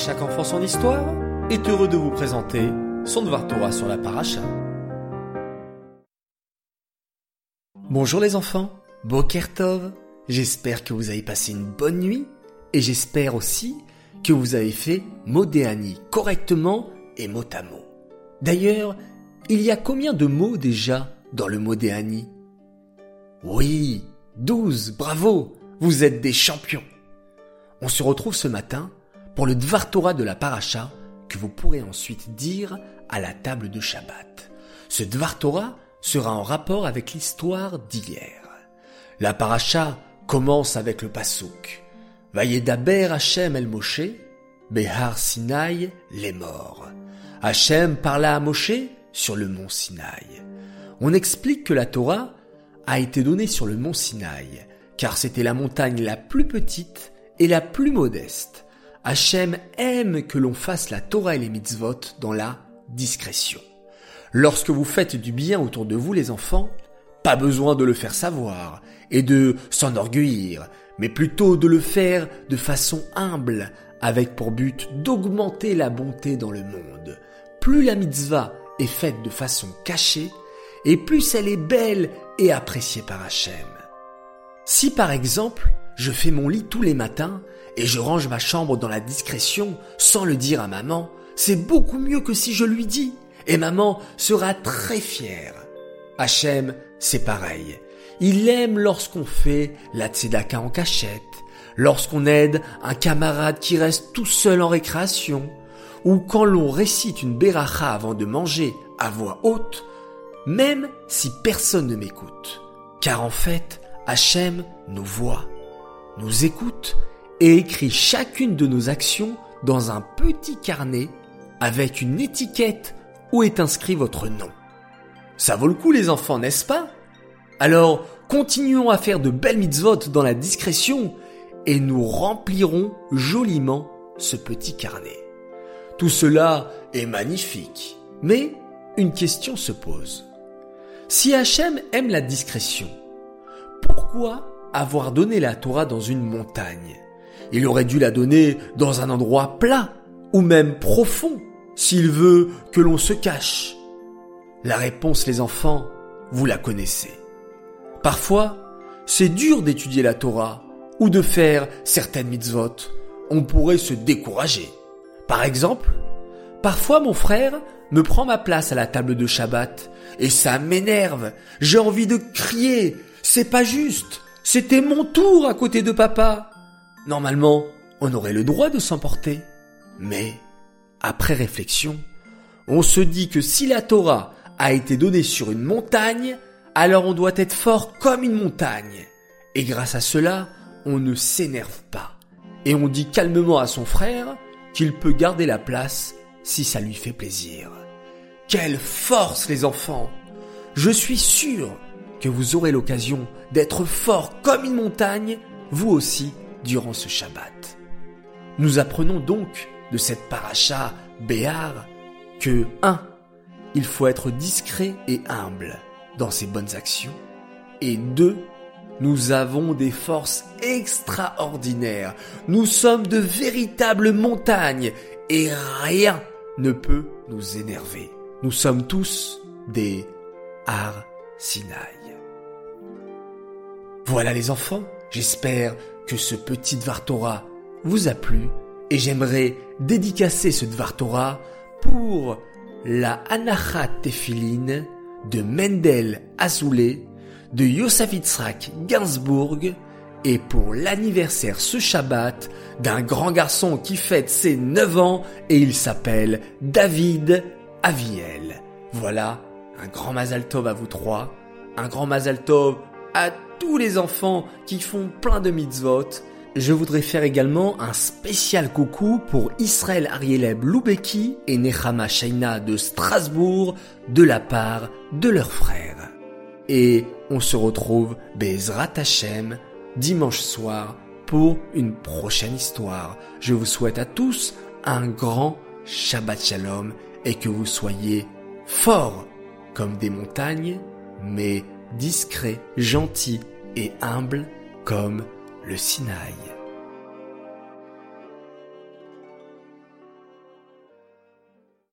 chaque enfant son histoire est heureux de vous présenter son Dvar Torah sur la paracha. Bonjour les enfants, Boker Tov, j'espère que vous avez passé une bonne nuit et j'espère aussi que vous avez fait Modéani correctement et mot à mot. D'ailleurs, il y a combien de mots déjà dans le Modéani Oui, douze, bravo, vous êtes des champions. On se retrouve ce matin pour le Dvar Torah de la paracha que vous pourrez ensuite dire à la table de Shabbat. Ce Dvar Torah sera en rapport avec l'histoire d'hier. La paracha commence avec le pasouk. Vayedaber Hashem el Moshe, Behar Sinai les morts. Hachem parla à Moshe sur le mont Sinaï. On explique que la Torah a été donnée sur le mont Sinaï, car c'était la montagne la plus petite et la plus modeste. Hachem aime que l'on fasse la Torah et les mitzvot dans la discrétion. Lorsque vous faites du bien autour de vous les enfants, pas besoin de le faire savoir et de s'enorgueillir, mais plutôt de le faire de façon humble, avec pour but d'augmenter la bonté dans le monde. Plus la mitzvah est faite de façon cachée, et plus elle est belle et appréciée par Hachem. Si par exemple, je fais mon lit tous les matins et je range ma chambre dans la discrétion sans le dire à maman, c'est beaucoup mieux que si je lui dis. Et maman sera très fière. Hachem, c'est pareil. Il aime lorsqu'on fait la tzedaka en cachette, lorsqu'on aide un camarade qui reste tout seul en récréation, ou quand l'on récite une beracha avant de manger à voix haute, même si personne ne m'écoute. Car en fait, Hachem nous voit, nous écoute et écrit chacune de nos actions dans un petit carnet avec une étiquette où est inscrit votre nom. Ça vaut le coup les enfants, n'est-ce pas? Alors, continuons à faire de belles mitzvot dans la discrétion et nous remplirons joliment ce petit carnet. Tout cela est magnifique, mais une question se pose. Si Hachem aime la discrétion, pourquoi avoir donné la Torah dans une montagne? Il aurait dû la donner dans un endroit plat ou même profond s'il veut que l'on se cache La réponse, les enfants, vous la connaissez. Parfois, c'est dur d'étudier la Torah ou de faire certaines mitzvot. On pourrait se décourager. Par exemple, parfois mon frère me prend ma place à la table de Shabbat et ça m'énerve. J'ai envie de crier. C'est pas juste. C'était mon tour à côté de papa. Normalement, on aurait le droit de s'emporter. Mais après réflexion, on se dit que si la Torah a été donnée sur une montagne, alors on doit être fort comme une montagne. Et grâce à cela, on ne s'énerve pas. Et on dit calmement à son frère qu'il peut garder la place si ça lui fait plaisir. Quelle force les enfants Je suis sûr que vous aurez l'occasion d'être fort comme une montagne, vous aussi, durant ce Shabbat. Nous apprenons donc de cette paracha Béar que 1. Il faut être discret et humble dans ses bonnes actions. Et 2. Nous avons des forces extraordinaires. Nous sommes de véritables montagnes et rien ne peut nous énerver. Nous sommes tous des Har. Voilà les enfants, j'espère que ce petit Dvar Torah vous a plu et j'aimerais dédicacer ce Dvar Torah pour la Anachat Tefilin de Mendel Azoulay, de Yosef Yitzhak Gainsbourg et pour l'anniversaire ce Shabbat d'un grand garçon qui fête ses 9 ans et il s'appelle David Aviel. Voilà, un grand Mazal Tov à vous trois, un grand Mazal Tov à tous les enfants qui font plein de mitzvot je voudrais faire également un spécial coucou pour Israël Arieleb Loubeki et Nechama Shaina de Strasbourg de la part de leurs frères. Et on se retrouve Bezrat Hashem dimanche soir pour une prochaine histoire. Je vous souhaite à tous un grand Shabbat Shalom et que vous soyez forts comme des montagnes, mais discrets, gentils et humbles comme le Sinaï.